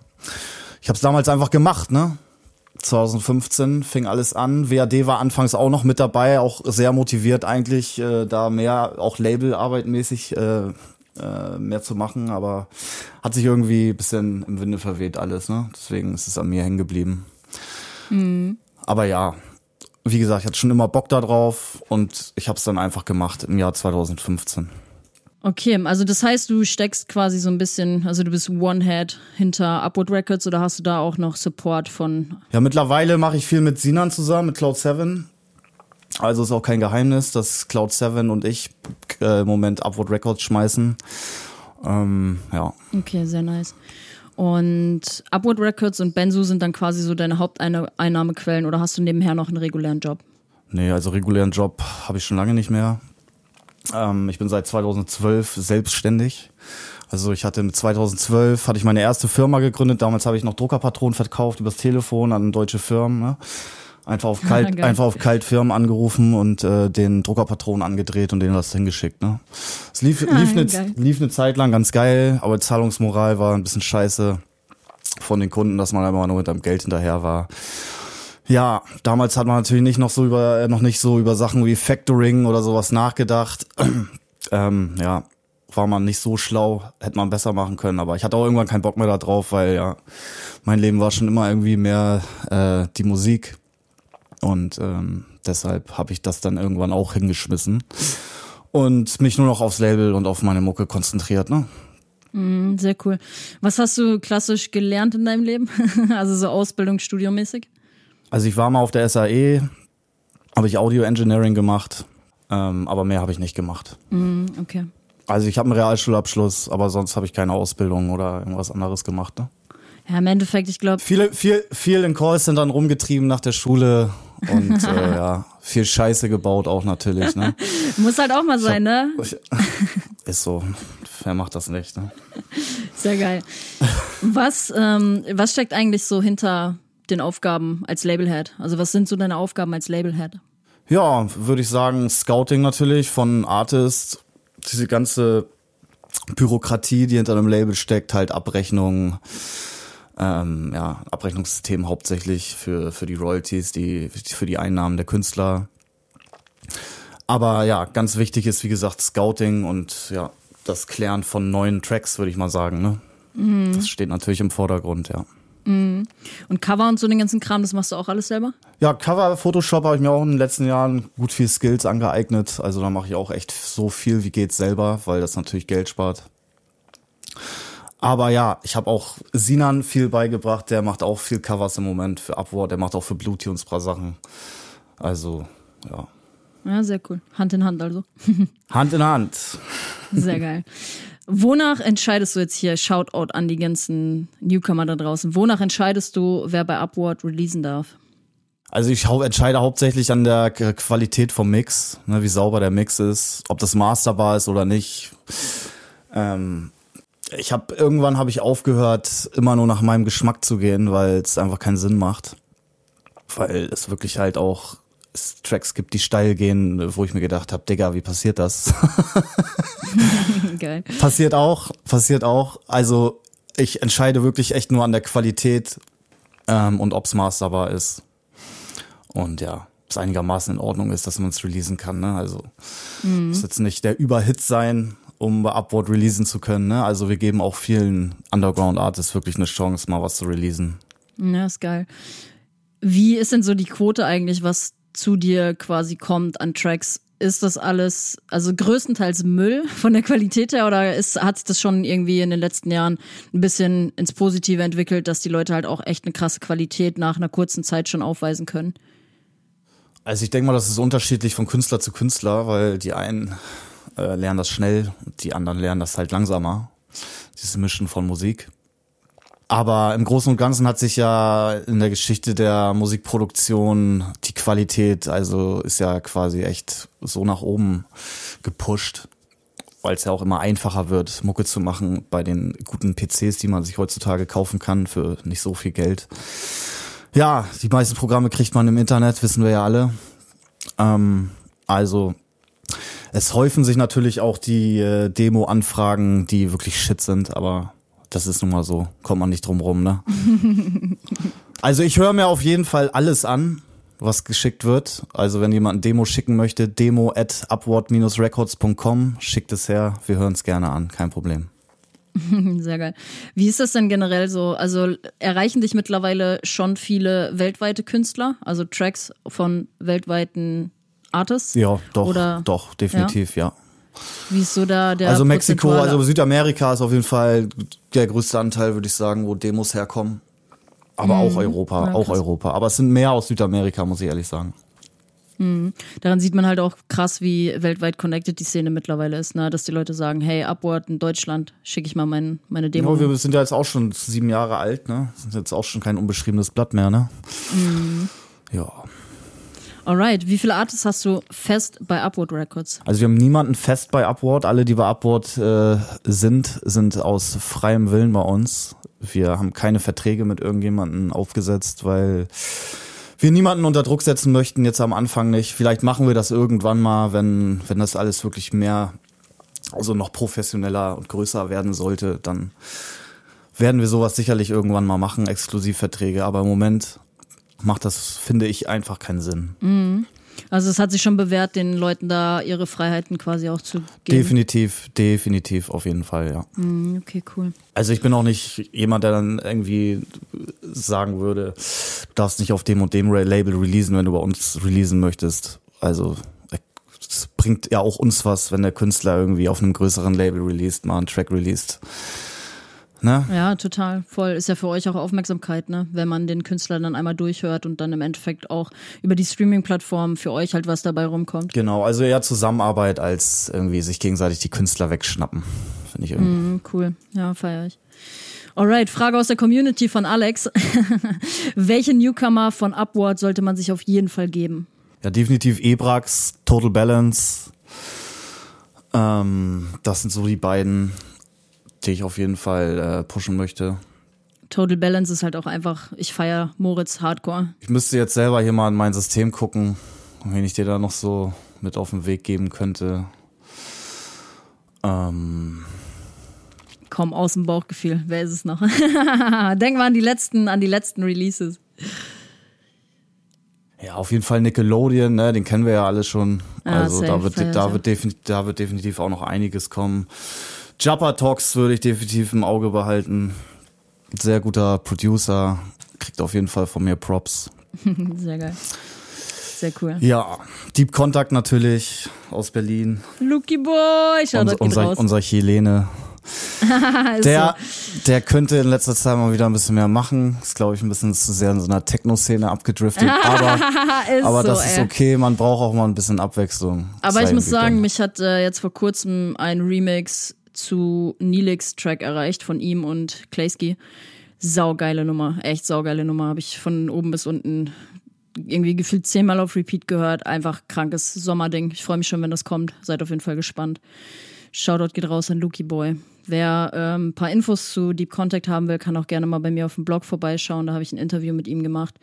ich habe es damals einfach gemacht, ne? 2015 fing alles an. WAD war anfangs auch noch mit dabei, auch sehr motiviert eigentlich, äh, da mehr auch Labelarbeit-mäßig äh, äh, mehr zu machen, aber hat sich irgendwie ein bisschen im Winde verweht alles, ne? Deswegen ist es an mir hängen geblieben. Aber ja, wie gesagt, ich hatte schon immer Bock da drauf und ich habe es dann einfach gemacht im Jahr 2015. Okay, also das heißt, du steckst quasi so ein bisschen, also du bist One-Head hinter Upward Records oder hast du da auch noch Support von Ja, mittlerweile mache ich viel mit Sinan zusammen, mit Cloud 7. Also ist auch kein Geheimnis, dass Cloud 7 und ich äh, im Moment Upward Records schmeißen. Ähm, ja. Okay, sehr nice. Und Upward Records und Benzu sind dann quasi so deine Haupteinnahmequellen oder hast du nebenher noch einen regulären Job? Nee, also regulären Job habe ich schon lange nicht mehr. Ähm, ich bin seit 2012 selbstständig. Also ich hatte mit 2012 hatte ich meine erste Firma gegründet. Damals habe ich noch Druckerpatronen verkauft übers Telefon an deutsche Firmen. Ne? Einfach auf [laughs] kalt, einfach auf kalt Firmen angerufen und äh, den Druckerpatronen angedreht und denen das hingeschickt. Ne? Es lief, lief, eine, lief eine Zeit lang ganz geil, aber Zahlungsmoral war ein bisschen scheiße von den Kunden, dass man einfach nur mit einem Geld hinterher war. Ja, damals hat man natürlich nicht noch so über, äh, noch nicht so über Sachen wie Factoring oder sowas nachgedacht. [clears throat] ähm, ja, war man nicht so schlau, hätte man besser machen können, aber ich hatte auch irgendwann keinen Bock mehr da drauf, weil ja, mein Leben war schon immer irgendwie mehr äh, die Musik. Und ähm, Deshalb habe ich das dann irgendwann auch hingeschmissen und mich nur noch aufs Label und auf meine Mucke konzentriert. Ne? Mm, sehr cool. Was hast du klassisch gelernt in deinem Leben? [laughs] also so Ausbildung, Studiomäßig? Also ich war mal auf der SAE, habe ich Audio Engineering gemacht, ähm, aber mehr habe ich nicht gemacht. Mm, okay. Also ich habe einen Realschulabschluss, aber sonst habe ich keine Ausbildung oder irgendwas anderes gemacht. Ne? Ja, im Endeffekt, ich glaube. Viele, viel, viel in Callcentern rumgetrieben nach der Schule und äh, [laughs] ja, viel Scheiße gebaut auch natürlich. Ne? [laughs] Muss halt auch mal sein, hab, ne? Ich, [laughs] ist so. Wer macht das nicht? Ne? Sehr geil. Was, ähm, was steckt eigentlich so hinter den Aufgaben als Labelhead? Also was sind so deine Aufgaben als Labelhead? Ja, würde ich sagen, Scouting natürlich von Artists, diese ganze Bürokratie, die hinter einem Label steckt, halt Abrechnungen, ähm, ja, Abrechnungssystem hauptsächlich für, für die Royalties, die, für die Einnahmen der Künstler. Aber ja, ganz wichtig ist, wie gesagt, Scouting und ja, das Klären von neuen Tracks, würde ich mal sagen. Ne? Mhm. Das steht natürlich im Vordergrund, ja. Mhm. Und Cover und so den ganzen Kram, das machst du auch alles selber? Ja, Cover, Photoshop habe ich mir auch in den letzten Jahren gut viel Skills angeeignet. Also da mache ich auch echt so viel wie geht selber, weil das natürlich Geld spart. Aber ja, ich habe auch Sinan viel beigebracht, der macht auch viel Covers im Moment für Upward, der macht auch für Bluetunes ein paar Sachen. Also, ja. Ja, sehr cool. Hand in Hand also. [laughs] Hand in Hand. Sehr geil. Wonach entscheidest du jetzt hier, Shoutout an die ganzen Newcomer da draußen, wonach entscheidest du, wer bei Upward releasen darf? Also ich entscheide hauptsächlich an der Qualität vom Mix, ne, wie sauber der Mix ist, ob das masterbar ist oder nicht. Ähm, ich habe irgendwann habe ich aufgehört, immer nur nach meinem Geschmack zu gehen, weil es einfach keinen Sinn macht, weil es wirklich halt auch es Tracks gibt, die steil gehen, wo ich mir gedacht habe, Digga, wie passiert das? [laughs] Geil. Passiert auch, passiert auch. Also ich entscheide wirklich echt nur an der Qualität ähm, und ob's masterbar ist. Und ja, es einigermaßen in Ordnung ist, dass man es releasen kann. Ne? Also mhm. muss jetzt nicht der Überhit sein, um bei Upward releasen zu können. Ne? Also wir geben auch vielen Underground-Artists wirklich eine Chance, mal was zu releasen. Ja, ist geil. Wie ist denn so die Quote eigentlich, was zu dir quasi kommt an Tracks? Ist das alles, also größtenteils Müll von der Qualität her oder ist, hat sich das schon irgendwie in den letzten Jahren ein bisschen ins Positive entwickelt, dass die Leute halt auch echt eine krasse Qualität nach einer kurzen Zeit schon aufweisen können? Also ich denke mal, das ist unterschiedlich von Künstler zu Künstler, weil die einen äh, lernen das schnell, die anderen lernen das halt langsamer. Dieses Mischen von Musik. Aber im Großen und Ganzen hat sich ja in der Geschichte der Musikproduktion die Qualität, also ist ja quasi echt so nach oben gepusht, weil es ja auch immer einfacher wird, Mucke zu machen bei den guten PCs, die man sich heutzutage kaufen kann für nicht so viel Geld. Ja, die meisten Programme kriegt man im Internet, wissen wir ja alle. Ähm, also es häufen sich natürlich auch die äh, Demo-Anfragen, die wirklich shit sind, aber das ist nun mal so. Kommt man nicht drum rum, ne? [laughs] also ich höre mir auf jeden Fall alles an, was geschickt wird. Also wenn jemand ein Demo schicken möchte, demo at upward-records.com, schickt es her. Wir hören es gerne an, kein Problem. [laughs] Sehr geil. Wie ist das denn generell so? Also erreichen dich mittlerweile schon viele weltweite Künstler, also Tracks von weltweiten Artists? Ja, doch, Oder, doch, definitiv, ja. ja. Wie ist so da der Also Mexiko, also Südamerika ist auf jeden Fall der größte Anteil, würde ich sagen, wo Demos herkommen. Aber mhm. auch Europa, ja, auch Europa. Aber es sind mehr aus Südamerika, muss ich ehrlich sagen. Mhm. Daran sieht man halt auch krass, wie weltweit connected die Szene mittlerweile ist, ne? dass die Leute sagen, hey, Upward in Deutschland, schicke ich mal mein, meine Demo. Ja, wir sind ja jetzt auch schon sieben Jahre alt, ne? Sind jetzt auch schon kein unbeschriebenes Blatt mehr, ne? Mhm. Ja. Alright, wie viele Artists hast du fest bei Upward Records? Also wir haben niemanden fest bei Upward. Alle, die bei Upward äh, sind, sind aus freiem Willen bei uns. Wir haben keine Verträge mit irgendjemanden aufgesetzt, weil wir niemanden unter Druck setzen möchten, jetzt am Anfang nicht. Vielleicht machen wir das irgendwann mal, wenn, wenn das alles wirklich mehr, also noch professioneller und größer werden sollte, dann werden wir sowas sicherlich irgendwann mal machen, Exklusivverträge. Aber im Moment macht das, finde ich, einfach keinen Sinn. Mhm. Also es hat sich schon bewährt, den Leuten da ihre Freiheiten quasi auch zu geben. Definitiv, definitiv, auf jeden Fall, ja. Mhm, okay, cool. Also ich bin auch nicht jemand, der dann irgendwie sagen würde, du darfst nicht auf dem und dem Label releasen, wenn du bei uns releasen möchtest. Also es bringt ja auch uns was, wenn der Künstler irgendwie auf einem größeren Label released, mal einen Track released. Ne? Ja, total. Voll. Ist ja für euch auch Aufmerksamkeit, ne? Wenn man den Künstler dann einmal durchhört und dann im Endeffekt auch über die Streaming-Plattform für euch halt was dabei rumkommt. Genau, also eher Zusammenarbeit als irgendwie sich gegenseitig die Künstler wegschnappen. Finde ich irgendwie. Mm, cool. Ja, feier ich. Alright, Frage aus der Community von Alex. [laughs] Welche Newcomer von Upward sollte man sich auf jeden Fall geben? Ja, definitiv Ebrax, Total Balance. Ähm, das sind so die beiden die ich auf jeden Fall äh, pushen möchte. Total Balance ist halt auch einfach, ich feiere Moritz Hardcore. Ich müsste jetzt selber hier mal in mein System gucken, wen ich dir da noch so mit auf den Weg geben könnte. Ähm. Komm, aus dem Bauchgefühl, wer ist es noch? [laughs] Denk mal an die letzten, an die letzten Releases. Ja, auf jeden Fall Nickelodeon, ne, den kennen wir ja alle schon. Ah, also da wird, da wird, da wird definitiv auch noch einiges kommen. Jabba Talks würde ich definitiv im Auge behalten. Sehr guter Producer, kriegt auf jeden Fall von mir Props. [laughs] Sehr geil. Sehr cool. Ja, Deep Contact natürlich aus Berlin. Lucky Boy, schau Uns, unser, unser Chilene. [laughs] der, so. der könnte in letzter Zeit mal wieder ein bisschen mehr machen. Ist, glaube ich, ein bisschen zu sehr in so einer Techno-Szene abgedriftet. [laughs] aber aber so, das ist okay. Man braucht auch mal ein bisschen Abwechslung. Aber ich muss sagen, mich hat äh, jetzt vor kurzem ein Remix zu Nilix Track erreicht von ihm und Klaysky. Saugeile Nummer, echt saugeile Nummer. Habe ich von oben bis unten irgendwie gefühlt zehnmal auf Repeat gehört. Einfach krankes Sommerding. Ich freue mich schon, wenn das kommt. Seid auf jeden Fall gespannt. Shoutout geht raus an Lucky Boy. Wer ähm, ein paar Infos zu Deep Contact haben will, kann auch gerne mal bei mir auf dem Blog vorbeischauen. Da habe ich ein Interview mit ihm gemacht.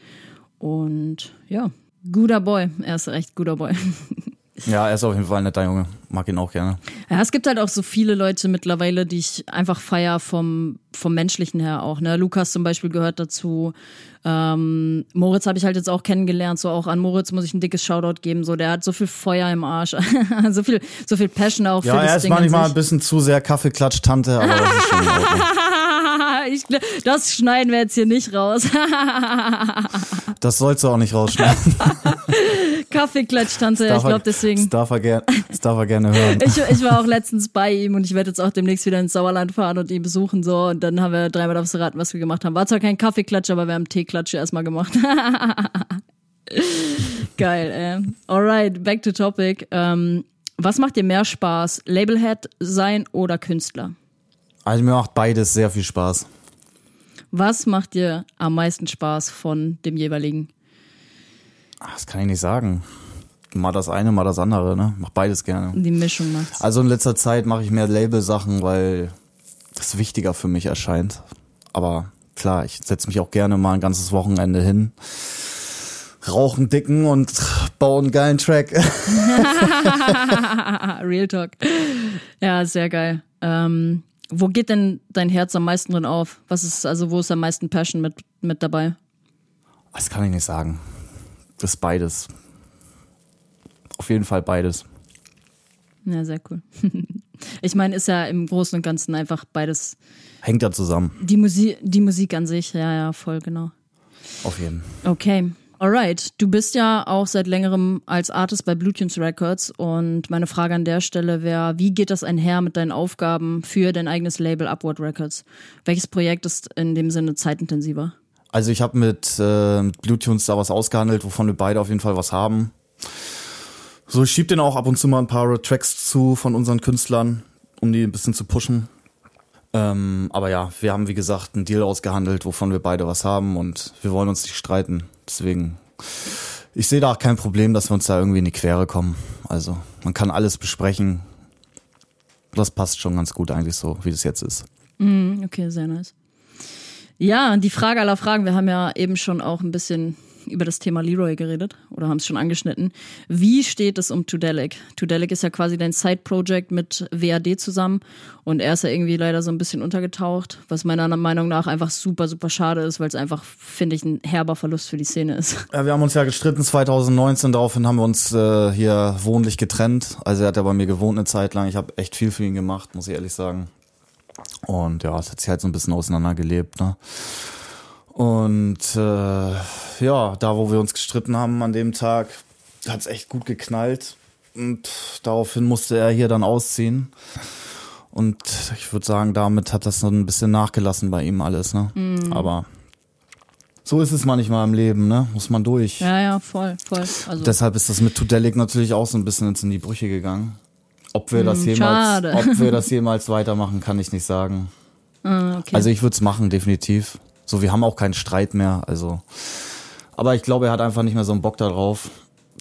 Und ja, guter Boy. Er ist echt guter Boy. [laughs] Ja, er ist auf jeden Fall ein netter Junge. Mag ihn auch gerne. Ja, es gibt halt auch so viele Leute mittlerweile, die ich einfach feier vom, vom Menschlichen her auch. Ne? Lukas zum Beispiel gehört dazu. Ähm, Moritz habe ich halt jetzt auch kennengelernt. So auch an Moritz muss ich ein dickes Shoutout geben. So, der hat so viel Feuer im Arsch. [laughs] so viel, so viel Passion auch ja, für das Ja, er ist manchmal ein bisschen zu sehr Kaffeeklatsch-Tante, aber das ist schon in Ordnung. [laughs] ich, das schneiden wir jetzt hier nicht raus. [laughs] das sollst du auch nicht rausschneiden. Kaffeeklatsch-Tante, ich glaube deswegen. Das darf, er ger das darf er gerne hören. Ich, ich war auch letztens bei ihm und ich werde jetzt auch demnächst wieder ins Sauerland fahren und ihn besuchen so und dann haben wir dreimal aufs Raten, was wir gemacht haben. War zwar kein Kaffeeklatsch, aber wir haben Teeklatsche erstmal gemacht. [laughs] Geil, ey. Alright, back to topic. Ähm, was macht dir mehr Spaß? Labelhead sein oder Künstler? Also mir macht beides sehr viel Spaß. Was macht dir am meisten Spaß von dem jeweiligen? Ach, das kann ich nicht sagen. Mal das eine, mal das andere, ne? Mach beides gerne. Die Mischung macht's. Also in letzter Zeit mache ich mehr Label-Sachen, weil das wichtiger für mich erscheint. Aber klar, ich setze mich auch gerne mal ein ganzes Wochenende hin, rauchen dicken und bauen einen geilen Track. [laughs] Real Talk. Ja, sehr geil. Ähm, wo geht denn dein Herz am meisten drin auf? Was ist, also wo ist am meisten Passion mit, mit dabei? Das kann ich nicht sagen. Das ist beides. Auf jeden Fall beides. Ja, sehr cool. [laughs] ich meine, ist ja im Großen und Ganzen einfach beides. Hängt ja zusammen. Die Musik, die Musik an sich, ja, ja, voll, genau. Auf jeden. Okay. Alright, du bist ja auch seit längerem als Artist bei Bluetunes Records und meine Frage an der Stelle wäre, wie geht das einher mit deinen Aufgaben für dein eigenes Label Upward Records? Welches Projekt ist in dem Sinne zeitintensiver? Also ich habe mit äh, Bluetunes da was ausgehandelt, wovon wir beide auf jeden Fall was haben. So, ich schieb den auch ab und zu mal ein paar Tracks zu von unseren Künstlern, um die ein bisschen zu pushen. Ähm, aber ja, wir haben wie gesagt einen Deal ausgehandelt, wovon wir beide was haben und wir wollen uns nicht streiten. Deswegen, ich sehe da auch kein Problem, dass wir uns da irgendwie in die Quere kommen. Also man kann alles besprechen. Das passt schon ganz gut eigentlich so, wie das jetzt ist. Mm, okay, sehr nice. Ja, die Frage aller Fragen. Wir haben ja eben schon auch ein bisschen über das Thema Leroy geredet oder haben es schon angeschnitten. Wie steht es um Tudelic? Tudelic ist ja quasi dein Side-Project mit WAD zusammen und er ist ja irgendwie leider so ein bisschen untergetaucht, was meiner Meinung nach einfach super, super schade ist, weil es einfach, finde ich, ein herber Verlust für die Szene ist. Ja, wir haben uns ja gestritten 2019, daraufhin haben wir uns äh, hier wohnlich getrennt. Also er hat ja bei mir gewohnt eine Zeit lang. Ich habe echt viel für ihn gemacht, muss ich ehrlich sagen. Und ja, es hat sich halt so ein bisschen auseinandergelebt, ne? Und äh, ja, da wo wir uns gestritten haben an dem Tag, hat es echt gut geknallt. Und daraufhin musste er hier dann ausziehen. Und ich würde sagen, damit hat das so ein bisschen nachgelassen bei ihm alles, ne? Mhm. Aber so ist es manchmal im Leben, ne? Muss man durch. Ja, ja, voll, voll. Also, Deshalb ist das mit Tudelic natürlich auch so ein bisschen ins in die Brüche gegangen. Ob wir das Hm, jemals, schade. ob wir das [laughs] jemals weitermachen, kann ich nicht sagen. ah, okay. Also ich würde es machen, definitiv. So, wir haben auch keinen Streit mehr, also. Aber ich glaube, er hat einfach nicht mehr so einen Bock darauf.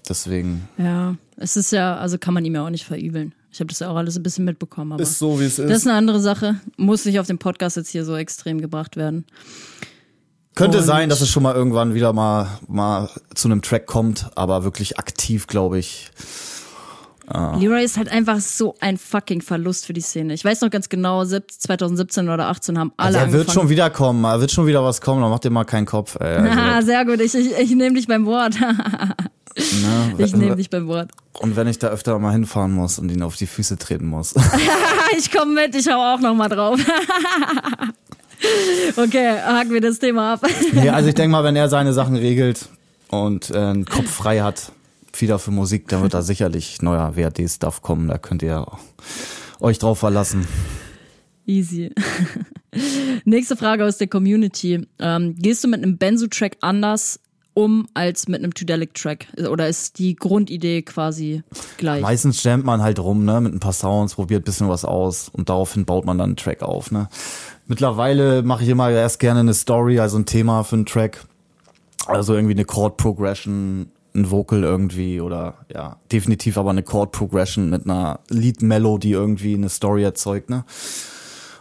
Deswegen ja, es ist ja, also kann man ihm ja auch nicht verübeln. Ich habe das ja auch alles ein bisschen mitbekommen, aber ist so, wie es ist. das ist eine andere Sache. Muss nicht auf dem Podcast jetzt hier so extrem gebracht werden. Könnte und- sein, dass es schon mal irgendwann wieder mal, mal zu einem Track kommt, aber wirklich aktiv, glaube ich. Ah. Leroy ist halt einfach so ein fucking Verlust für die Szene. Ich weiß noch ganz genau, sieb- 2017 oder 18 haben alle Also er wird angefangen. schon wieder kommen, er wird schon wieder was kommen, dann macht dir mal keinen Kopf. Ey. Also, Ah, [laughs] sehr gut, ich, ich, ich nehme dich beim Wort. [laughs] ne? Ich nehme dich beim Wort. Und wenn ich da öfter mal hinfahren muss und ihn auf die Füße treten muss. [laughs] Ich komme mit, ich hau auch noch mal drauf. Okay, haken wir das Thema ab. nee, also ich denke mal, wenn er seine Sachen regelt und äh, einen Kopf frei hat, wieder für Musik, dann wird da [laughs] sicherlich neuer WAD-Stuff kommen. Da könnt ihr euch drauf verlassen. Easy. [laughs] Nächste Frage aus der Community. Ähm, gehst du mit einem Benzo-Track anders um als mit einem Tudelic-Track? Oder ist die Grundidee quasi gleich? Meistens jammt man halt rum, ne, mit ein paar Sounds, probiert ein bisschen was aus und daraufhin baut man dann einen Track auf, ne. Mittlerweile mache ich immer erst gerne eine Story, also ein Thema für einen Track. Also irgendwie eine Chord Progression, ein Vocal irgendwie oder ja, definitiv aber eine Chord Progression mit einer Lead Melody irgendwie eine Story erzeugt, ne?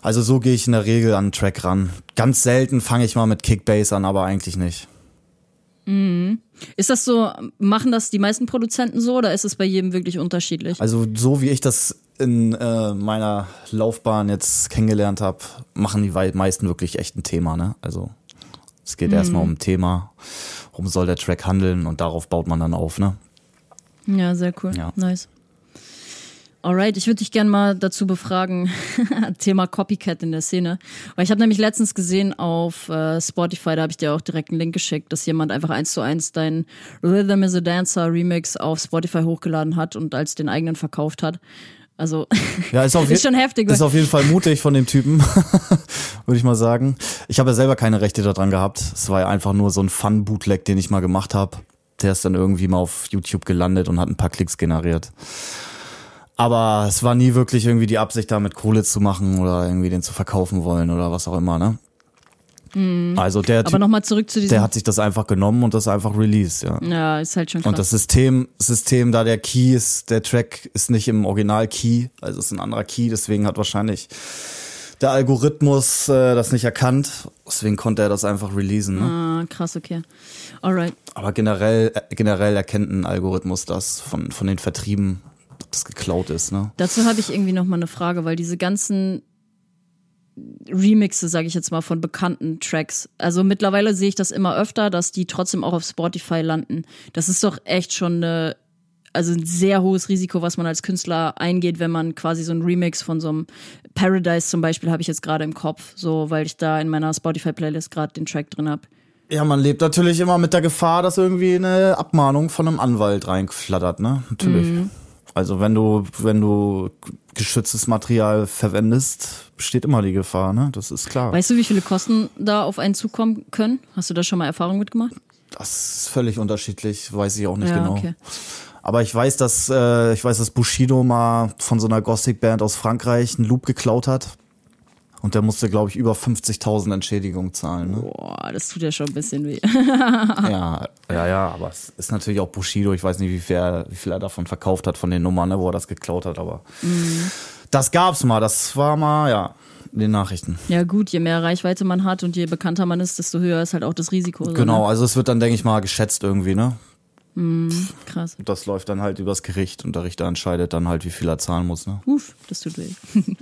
Also so gehe ich in der Regel an einen Track ran. Ganz selten fange ich mal mit Kickbass an, aber eigentlich nicht. Ist das so, machen das die meisten Produzenten so oder ist es bei jedem wirklich unterschiedlich? Also so wie ich das in äh, meiner Laufbahn jetzt kennengelernt habe, machen die meisten wirklich echt ein Thema, ne? Also es geht erstmal um ein Thema, worum soll der Track handeln und darauf baut man dann auf, ne? Ja, sehr cool. Ja. Nice. Alright, ich würde dich gerne mal dazu befragen, [laughs] Thema Copycat in der Szene. Weil ich habe nämlich letztens gesehen auf äh, Spotify, da habe ich dir auch direkt einen Link geschickt, dass jemand einfach eins zu eins dein Rhythm is a Dancer Remix auf Spotify hochgeladen hat und als den eigenen verkauft hat. Also Ja, ist, auf [laughs] ist schon heftig. Ist auf jeden Fall mutig von dem Typen, [laughs] würde ich mal sagen. Ich habe ja selber keine Rechte daran gehabt. Es war ja einfach nur so ein Fun-Bootleg, den ich mal gemacht habe. Der ist dann irgendwie mal auf YouTube gelandet und hat ein paar Klicks generiert. Aber es war nie wirklich irgendwie die Absicht, damit Kohle zu machen oder irgendwie den zu verkaufen wollen oder was auch immer, ne? Also der Aber nochmal zurück zu diesem. der hat sich das einfach genommen und das einfach released, ja. ja, ist halt schon krass. Und das System, System, da der Key ist, der Track ist nicht im Original-Key, also ist ein anderer Key, deswegen hat wahrscheinlich der Algorithmus äh, das nicht erkannt, deswegen konnte er das einfach releasen. Ne? ah, krass, okay. Alright. Aber generell, äh, generell erkennt ein Algorithmus das von, von den Vertrieben, dass das geklaut ist. Ne? Dazu habe ich irgendwie noch mal eine Frage, weil diese ganzen Remixe, sage ich jetzt mal, von bekannten Tracks. Also mittlerweile sehe ich das immer öfter, dass die trotzdem auch auf Spotify landen. Das ist doch echt schon eine, also ein sehr hohes Risiko, was man als Künstler eingeht, wenn man quasi so ein Remix von so einem Paradise zum Beispiel habe ich jetzt gerade im Kopf, so weil ich da in meiner Spotify-Playlist gerade den Track drin habe. Ja, man lebt natürlich immer mit der Gefahr, dass irgendwie eine Abmahnung von einem Anwalt reinflattert, ne? Natürlich. Also wenn du, wenn du geschütztes Material verwendest, besteht immer die Gefahr, ne? Das ist klar. Weißt du, wie viele Kosten da auf einen zukommen können? Hast du da schon mal Erfahrung mitgemacht? Das ist völlig unterschiedlich, weiß ich auch nicht ja, genau. okay. Aber ich weiß, dass äh, ich weiß, dass Bushido mal von so einer Gothic-Band aus Frankreich einen Loop geklaut hat. Und der musste, glaube ich, über 50.000 Entschädigung zahlen. Ne? Boah, das tut ja schon ein bisschen weh. Ja, ja, ja, aber es ist natürlich auch Bushido. Ich weiß nicht, wie viel, er, wie viel er davon verkauft hat, von den Nummern, ne, wo er das geklaut hat, aber das gab's mal. Das war mal, ja, in den Nachrichten. Ja gut, je mehr Reichweite man hat und je bekannter man ist, desto höher ist halt auch das Risiko. so, Genau, also es wird dann, denke ich mal, geschätzt irgendwie, ne? Ne? Krass. Und das läuft dann halt übers Gericht und der Richter entscheidet dann halt, wie viel er zahlen muss, ne? Uff, das tut weh. [laughs]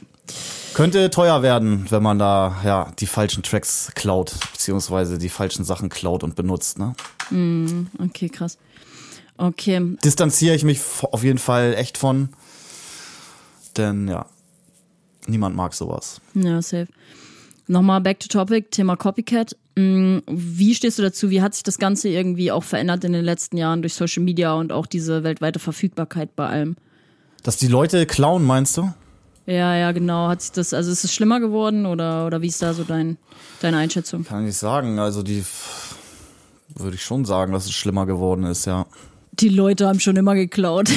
Könnte teuer werden, wenn man da ja die falschen Tracks klaut, beziehungsweise die falschen Sachen klaut und benutzt. Ne? Okay, krass. Okay, Distanziere ich mich auf jeden Fall echt von, denn ja, niemand mag sowas. ja, safe. Nochmal back to topic, Thema Copycat. Mm, wie stehst du dazu? Wie hat sich das Ganze irgendwie auch verändert in den letzten Jahren durch Social Media und auch diese weltweite Verfügbarkeit bei allem? Dass die Leute klauen, meinst du? Ja, ja, genau. Hat sich das, also ist es schlimmer geworden oder, oder wie ist da so dein, deine Einschätzung? Kann ich sagen. Also die würde ich schon sagen, dass es schlimmer geworden ist, ja. Die Leute haben schon immer geklaut. [laughs] [laughs]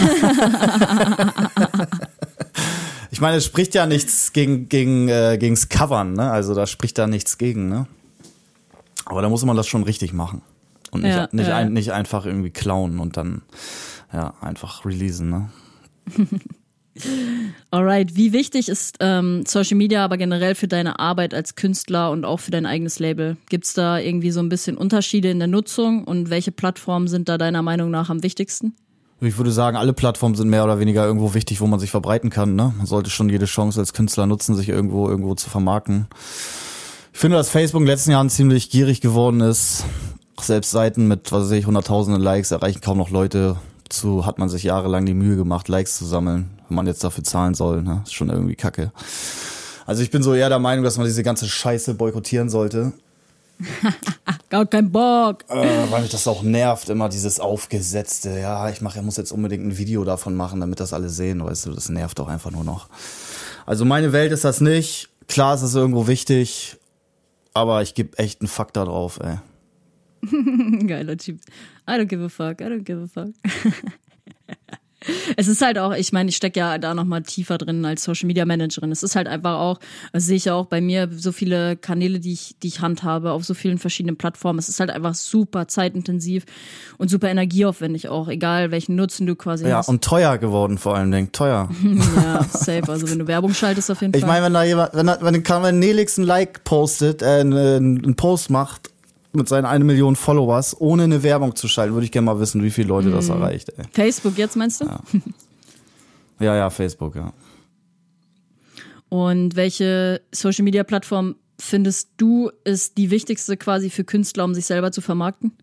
ich meine, es spricht ja nichts gegen, gegen, äh, gegens Covern, ne? Also da spricht da nichts gegen, ne? Aber da muss man das schon richtig machen. Und nicht, Ja, nicht, ja. ein, nicht einfach irgendwie klauen und dann ja, einfach releasen, ne? [laughs] Alright, wie wichtig ist ähm, Social Media aber generell für deine Arbeit als Künstler und auch für dein eigenes Label? Gibt's da irgendwie so ein bisschen Unterschiede in der Nutzung und welche Plattformen sind da deiner Meinung nach am wichtigsten? Ich würde sagen, alle Plattformen sind mehr oder weniger irgendwo wichtig, wo man sich verbreiten kann. Ne? Man sollte schon jede Chance als Künstler nutzen, sich irgendwo irgendwo zu vermarkten. Ich finde, dass Facebook in den letzten Jahren ziemlich gierig geworden ist. Selbst Seiten mit, was weiß ich, hunderttausende Likes erreichen kaum noch Leute. Zu hat man sich jahrelang die Mühe gemacht, Likes zu sammeln, wenn man jetzt dafür zahlen soll. Ne? Ist schon irgendwie kacke. Also ich bin so eher der Meinung, dass man diese ganze Scheiße boykottieren sollte. [laughs] Gar kein Bock. Äh, weil mich das auch nervt, immer dieses Aufgesetzte. Ja, ich mache, ich muss jetzt unbedingt ein Video davon machen, damit das alle sehen, weißt du, das nervt doch einfach nur noch. Also meine Welt ist das nicht. Klar ist es irgendwo wichtig, aber ich gebe echt einen Fuck da drauf, ey. [laughs] Geiler Typ. I don't give a fuck, I don't give a fuck. [laughs] [laughs] Es ist halt auch, ich meine, ich stecke ja da nochmal tiefer drin als Social Media Managerin. Es ist halt einfach auch, das sehe ich ja auch bei mir, so viele Kanäle, die ich, die ich handhabe, auf so vielen verschiedenen Plattformen. Es ist halt einfach super zeitintensiv und super energieaufwendig auch, egal welchen Nutzen du quasi Ja, hast. und teuer geworden vor allem, denk, teuer. [laughs] ja, safe. Also wenn du Werbung schaltest auf jeden Ich Fall. meine, wenn da jemand, wenn, da- wenn, Nelix ein Like postet, äh, einen Post macht mit seinen eine Million Followers, ohne eine Werbung zu schalten, würde ich gerne mal wissen, wie viele Leute das erreicht, ey. Facebook jetzt meinst du? Ja, ja, Facebook, ja. Und welche Social Media Plattform findest du ist die wichtigste quasi für Künstler, um sich selber zu vermarkten?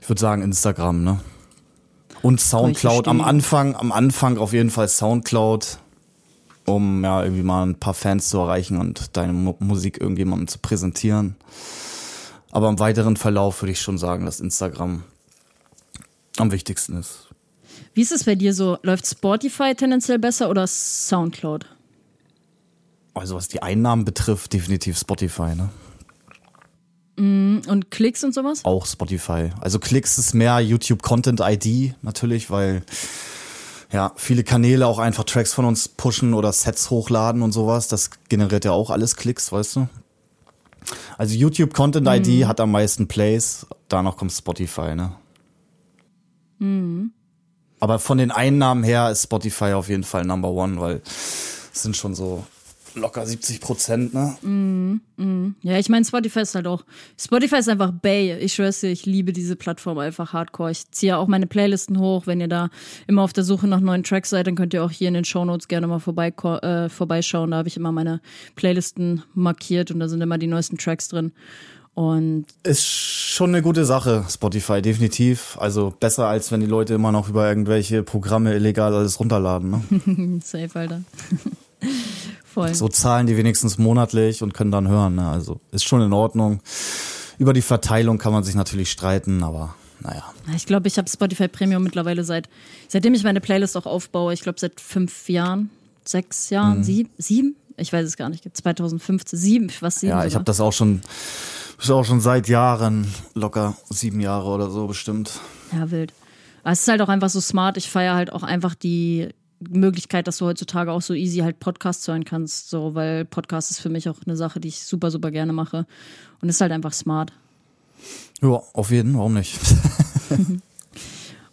Ich würde sagen Instagram, ne? Und Soundcloud am. Anfang, am Anfang auf jeden Fall Soundcloud, um ja irgendwie mal ein paar Fans zu erreichen und deine Mu Musik irgendjemandem zu präsentieren. Aber im weiteren Verlauf würde ich schon sagen, dass Instagram am wichtigsten ist. Wie ist es bei dir so? Läuft Spotify tendenziell besser oder Soundcloud? Also was die Einnahmen betrifft, definitiv Spotify, ne? Und Klicks und sowas? Auch Spotify. Also Klicks ist mehr YouTube Content ID natürlich, weil ja, viele Kanäle auch einfach Tracks von uns pushen oder Sets hochladen und sowas. Das generiert ja auch alles Klicks, weißt du? Also YouTube Content ID hat am meisten Plays, danach kommt Spotify, ne? Aber von den Einnahmen her ist Spotify auf jeden Fall Number One, weil es sind schon so locker 70 Prozent, ne? Ja, ich meine, Spotify ist halt auch. Spotify ist einfach Bay. Ich schwör's dir, ich liebe diese Plattform einfach hardcore. Ich ziehe auch meine Playlisten hoch. Wenn ihr da immer auf der Suche nach neuen Tracks seid, dann könnt ihr auch hier in den Shownotes gerne mal vorbei, äh, vorbeischauen. Da habe ich immer meine Playlisten markiert und da sind immer die neuesten Tracks drin. Und Ist schon eine gute Sache, Spotify, definitiv. Also besser, als wenn die Leute immer noch über irgendwelche Programme illegal alles runterladen. Ne? [laughs] safe, Alter. [laughs] Voll. So zahlen die wenigstens monatlich und können dann hören. Ne? Also ist schon in Ordnung. Über die Verteilung kann man sich natürlich streiten, aber naja. Ich glaube, ich habe Spotify Premium mittlerweile seit, seitdem ich meine Playlist auch aufbaue. Ich glaube, seit fünf Jahren, sechs Mhm. Jahren, sieben, sieben? Ich weiß es gar nicht. 2015, sieben, was sieben Ja, ich habe das auch schon, ist auch schon seit Jahren, locker sieben Jahre oder so bestimmt. Ja, wild. Aber es ist halt auch einfach so smart. Ich feiere halt auch einfach die Möglichkeit, dass du heutzutage auch so easy halt Podcasts hören kannst. So, weil Podcast ist für mich auch eine Sache, die ich super, super gerne mache. Und ist halt einfach smart. Ja, auf jeden, warum nicht? [laughs]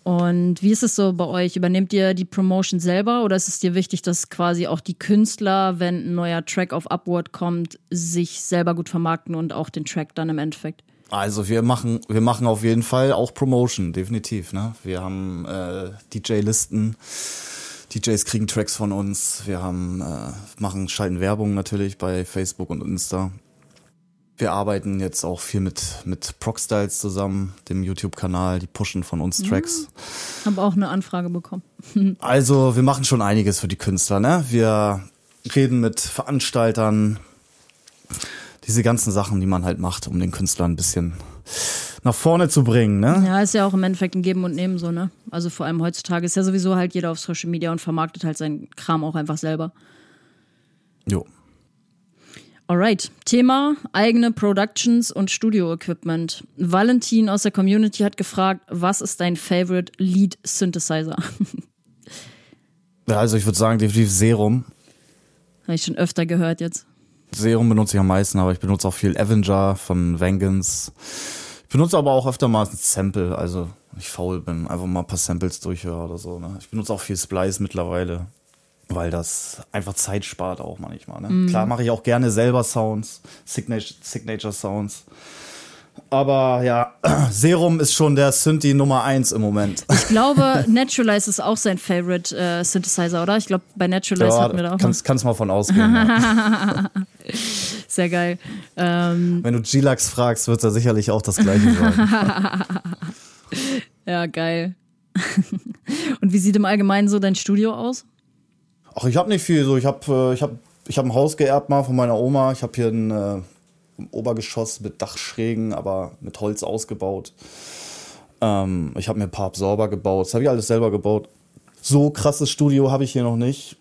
Und wie ist es so bei euch? Übernehmt ihr die Promotion selber oder ist es dir wichtig, dass quasi auch die Künstler, wenn ein neuer Track auf Upward kommt, sich selber gut vermarkten und auch den Track dann im Endeffekt? Also wir machen, wir machen auf jeden Fall auch Promotion, definitiv. Ne? Wir haben äh, DJ-Listen, DJs kriegen Tracks von uns, wir haben, äh, machen, schalten Werbung natürlich bei Facebook und Insta. Wir arbeiten jetzt auch viel mit, mit Procstyles zusammen, dem YouTube-Kanal, die pushen von uns Tracks. Habe auch eine Anfrage bekommen. [laughs] Also wir machen schon einiges für die Künstler, ne? Wir reden mit Veranstaltern, diese ganzen Sachen, die man halt macht, um den Künstler ein bisschen nach vorne zu bringen, ne? Ja, ist ja auch im Endeffekt ein Geben und Nehmen so, ne? Also vor allem heutzutage ist ja sowieso halt jeder auf Social Media und vermarktet halt seinen Kram auch einfach selber. Jo. Alright, Thema eigene Productions und Studio-Equipment. Valentin aus der Community hat gefragt, was ist dein favorite Lead Synthesizer? [laughs] Ja, also ich würde sagen, definitiv Serum. Habe ich schon öfter gehört jetzt. Serum benutze ich am meisten, aber ich benutze auch viel Avenger von Vengeance. Ich benutze aber auch öfter mal ein Sample, also wenn ich faul bin, einfach mal ein paar Samples durchhöre oder so. Ne? Ich benutze auch viel Splice mittlerweile, weil das einfach Zeit spart auch manchmal. Ne? Mhm. Klar mache ich auch gerne selber Sounds, Signature, Signature Sounds. Aber ja, [clears throat] Serum ist schon der Synthi Nummer eins im Moment. Ich [laughs] glaube, Naturalize ist auch sein Favorite äh, Synthesizer, oder? Ich glaube, bei Naturalize hatten wir da auch kannst, kannst mal von ausgehen. ja. [laughs] [laughs] Sehr geil. Ähm, Wenn du G-Lax fragst, wird er sicherlich auch das gleiche sagen. [laughs] ja, geil. [laughs] Und wie sieht im Allgemeinen so dein Studio aus? Ach, ich habe nicht viel. So, ich habe ich hab, ich hab ein Haus geerbt mal von meiner Oma. Ich habe hier ein, äh, Obergeschoss mit Dachschrägen, aber mit Holz ausgebaut. Ähm, ich habe mir ein paar Absorber gebaut. Das habe ich alles selber gebaut. So krasses Studio habe ich hier noch nicht.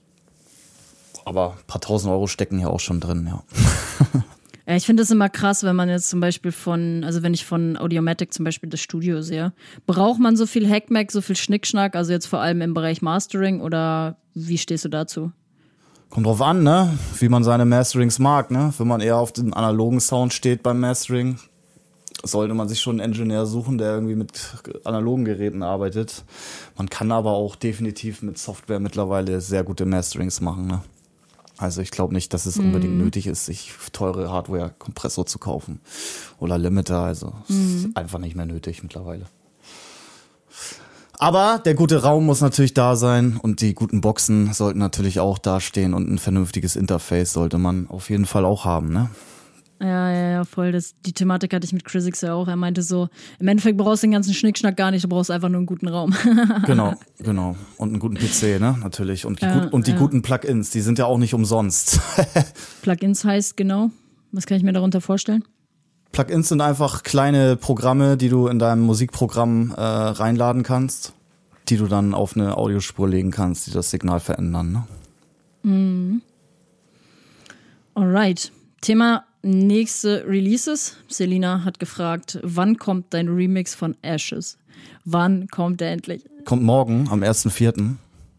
Aber ein paar tausend Euro stecken hier auch schon drin, ja. [laughs] Ja, ich finde es immer krass, wenn man jetzt zum Beispiel von, also wenn ich von Audiomatic zum Beispiel das Studio sehe. Braucht man so viel Hackmack, so viel Schnickschnack, also jetzt vor allem im Bereich Mastering oder wie stehst du dazu? Kommt drauf an, ne? Wie man seine Masterings mag, ne? Wenn man eher auf den analogen Sound steht beim Mastering, sollte man sich schon einen Engineer suchen, der irgendwie mit analogen Geräten arbeitet. Man kann aber auch definitiv mit Software mittlerweile sehr gute Masterings machen, ne? Also ich glaube nicht, dass es unbedingt nötig ist, sich teure Hardware-Kompressor zu kaufen oder Limiter. Also es ist einfach nicht mehr nötig mittlerweile. Aber der gute Raum muss natürlich da sein und die guten Boxen sollten natürlich auch dastehen und ein vernünftiges Interface sollte man auf jeden Fall auch haben, ne? Ja, ja, ja, voll. Das, die Thematik hatte ich mit Chrisix ja auch. Er meinte so, im Endeffekt brauchst du den ganzen Schnickschnack gar nicht, du brauchst einfach nur einen guten Raum. [laughs] Genau, genau. Und einen guten PC, ne? Natürlich. Und die, Ja, gut, und die ja. guten Plugins, die sind ja auch nicht umsonst. [laughs] Plugins heißt genau. Was kann ich mir darunter vorstellen? Plugins sind einfach kleine Programme, die du in deinem Musikprogramm äh, reinladen kannst, die du dann auf eine Audiospur legen kannst, die das Signal verändern. Ne? Alright. Thema nächste Releases. Selina hat gefragt, wann kommt dein Remix von Ashes? Wann kommt der endlich? Kommt morgen am 1.4.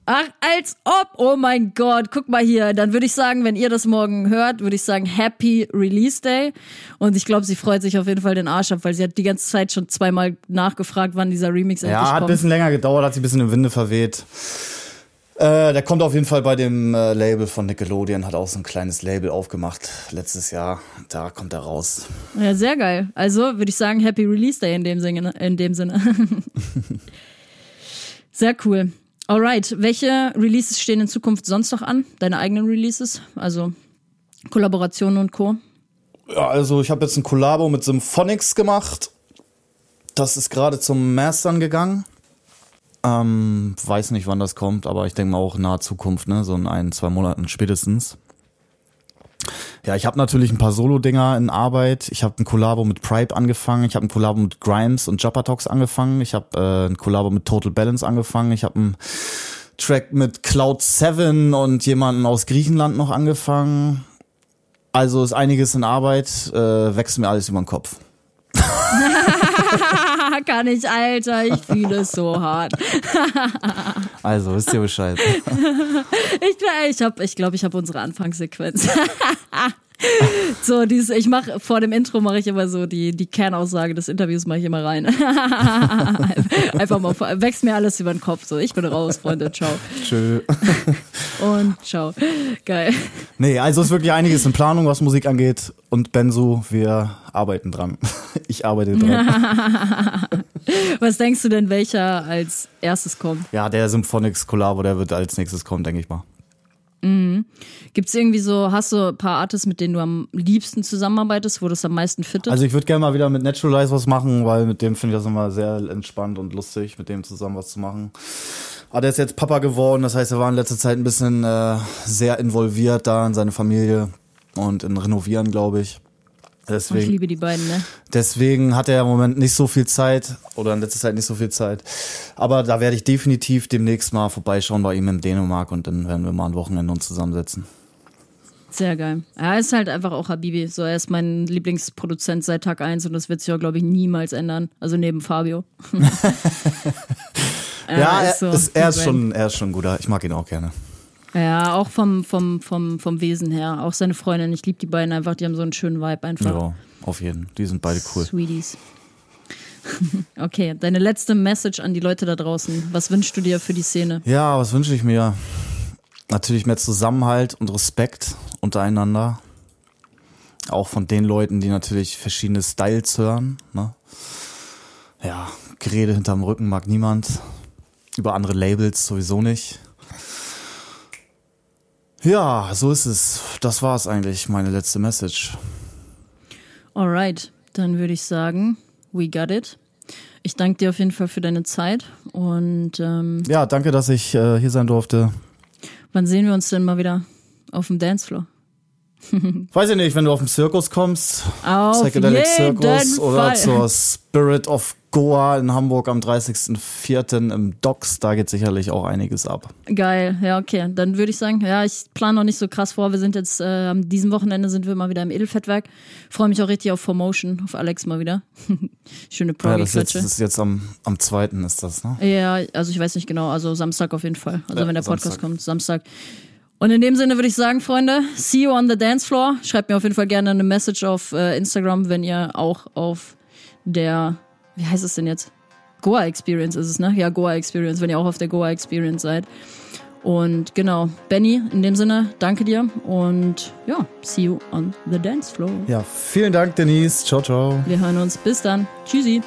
Ach, als ob! Oh mein Gott, guck mal hier. Dann würde ich sagen, wenn ihr das morgen hört, würde ich sagen, Happy Release Day. Und ich glaube, sie freut sich auf jeden Fall den Arsch ab, weil sie hat die ganze Zeit schon zweimal nachgefragt, wann dieser Remix endlich Ja, hat ein kommt. bisschen länger gedauert, hat sich ein bisschen im Winde verweht. Äh, der kommt auf jeden Fall bei dem äh, Label von Nickelodeon, hat auch so ein kleines Label aufgemacht letztes Jahr. Da kommt er raus. Ja, sehr geil. Also würde ich sagen, Happy Release Day in dem Sinne. In dem Sinne. [laughs] sehr cool. Alright, welche Releases stehen in Zukunft sonst noch an? Deine eigenen Releases? Also Kollaborationen und Co. Ja, also ich habe jetzt ein Kollabo mit Symphonics gemacht. Das ist gerade zum Mastern gegangen. Ähm, weiß nicht, wann das kommt, aber ich denke mal auch in naher Zukunft, ne? So in ein, zwei Monaten spätestens. Ja, ich habe natürlich ein paar Solo-Dinger in Arbeit. Ich habe ein Kollabo mit Pride angefangen. Ich habe ein Kollabo mit Grimes und Japatox angefangen. Ich habe äh, ein Kollabo mit Total Balance angefangen. Ich habe einen Track mit Cloud 7 und jemanden aus Griechenland noch angefangen. Also ist einiges in Arbeit, äh, wächst mir alles über den Kopf. [laughs] [laughs] Kann ich, Alter. Ich fühle es so hart. [laughs] Also, wisst ihr Bescheid. Ich, ich habe, ich glaube, ich habe unsere Anfangssequenz. [laughs] so, dieses, ich mache vor dem Intro mache ich immer so die die Kernaussage des Interviews mache ich immer rein. [laughs] Einfach mal wächst mir alles über den Kopf. So, ich bin raus, Freunde, ciao Tschö. [laughs] und ciao. Geil. Nee, also ist wirklich einiges in Planung, was Musik angeht. Und Benzo, wir arbeiten dran. [laughs] Ich arbeite dran. Was denkst du denn, welcher als erstes kommt? Ja, der Symphonics Collabo, der wird als nächstes kommen, denke ich mal. Gibt's irgendwie so, hast du ein paar Artists, mit denen du am liebsten zusammenarbeitest, wo das am meisten fittet? Also ich würde gerne mal wieder mit Naturalize was machen, weil mit dem finde ich das immer sehr entspannt und lustig, mit dem zusammen was zu machen. Aber der ist jetzt Papa geworden, das heißt, er war in letzter Zeit ein bisschen äh, sehr involviert da in seine Familie und in Renovieren, glaube ich. Deswegen, ich liebe die beiden, ne? Deswegen hat er im Moment nicht so viel Zeit oder in letzter Zeit nicht so viel Zeit. Aber da werde ich definitiv demnächst mal vorbeischauen bei ihm in Dänemark und dann werden wir mal ein Wochenende uns zusammensetzen. Sehr geil. Er ist halt einfach auch Habibi. So, er ist mein Lieblingsproduzent seit Tag 1 und das wird sich auch, glaube ich, niemals ändern. Also neben Fabio. [laughs] [laughs] ja, er, ist, so ist, er ist schon, er ist schon guter. Ich mag ihn auch gerne. Ja, auch vom, vom, vom, vom Wesen her. Auch seine Freundin. Ich liebe die beiden einfach. Die haben so einen schönen Vibe einfach. Ja, auf jeden. Die sind beide cool. Sweeties. [laughs] okay, deine letzte Message an die Leute da draußen. Was wünschst du dir für die Szene? Ja, was wünsche ich mir? Natürlich mehr Zusammenhalt und Respekt untereinander. Auch von den Leuten, die natürlich verschiedene Styles hören. Ne? Ja, Gerede hinterm Rücken mag niemand. Über andere Labels sowieso nicht. Ja, so ist es. Das war es eigentlich, meine letzte Message. Alright, dann würde ich sagen, we got it. Ich danke dir auf jeden Fall für deine Zeit und ähm, ja, danke, dass ich äh, hier sein durfte. Wann sehen wir uns denn mal wieder auf dem Dancefloor? Weiß ich nicht, wenn du auf den Zirkus kommst, auf Psychedelic Circus oder zur Spirit of Goa in Hamburg am 30.04. im Docks, da geht sicherlich auch einiges ab. Geil, ja, okay. Dann würde ich sagen, ja, ich plane noch nicht so krass vor. Wir sind jetzt, äh, am diesem Wochenende sind wir mal wieder im Edelfettwerk. Freue mich auch richtig auf Formotion, auf Alex mal wieder. [laughs] Schöne pro ja, das, jetzt, das ist jetzt am, am 2. ist das, ne? Ja, also ich weiß nicht genau, also Samstag auf jeden Fall. Also ja, wenn der Podcast Samstag. kommt, Samstag. Und in dem Sinne würde ich sagen, Freunde, see you on the dance floor. Schreibt mir auf jeden Fall gerne eine Message auf äh, Instagram, wenn ihr auch auf der wie heißt es denn jetzt? Goa Experience ist es, ne? Ja, Goa Experience, wenn ihr auch auf der Goa Experience seid. Und genau, Benny, in dem Sinne, danke dir und ja, see you on the dance floor. Ja, vielen Dank, Denise. Ciao, ciao. Wir hören uns. Bis dann. Tschüssi.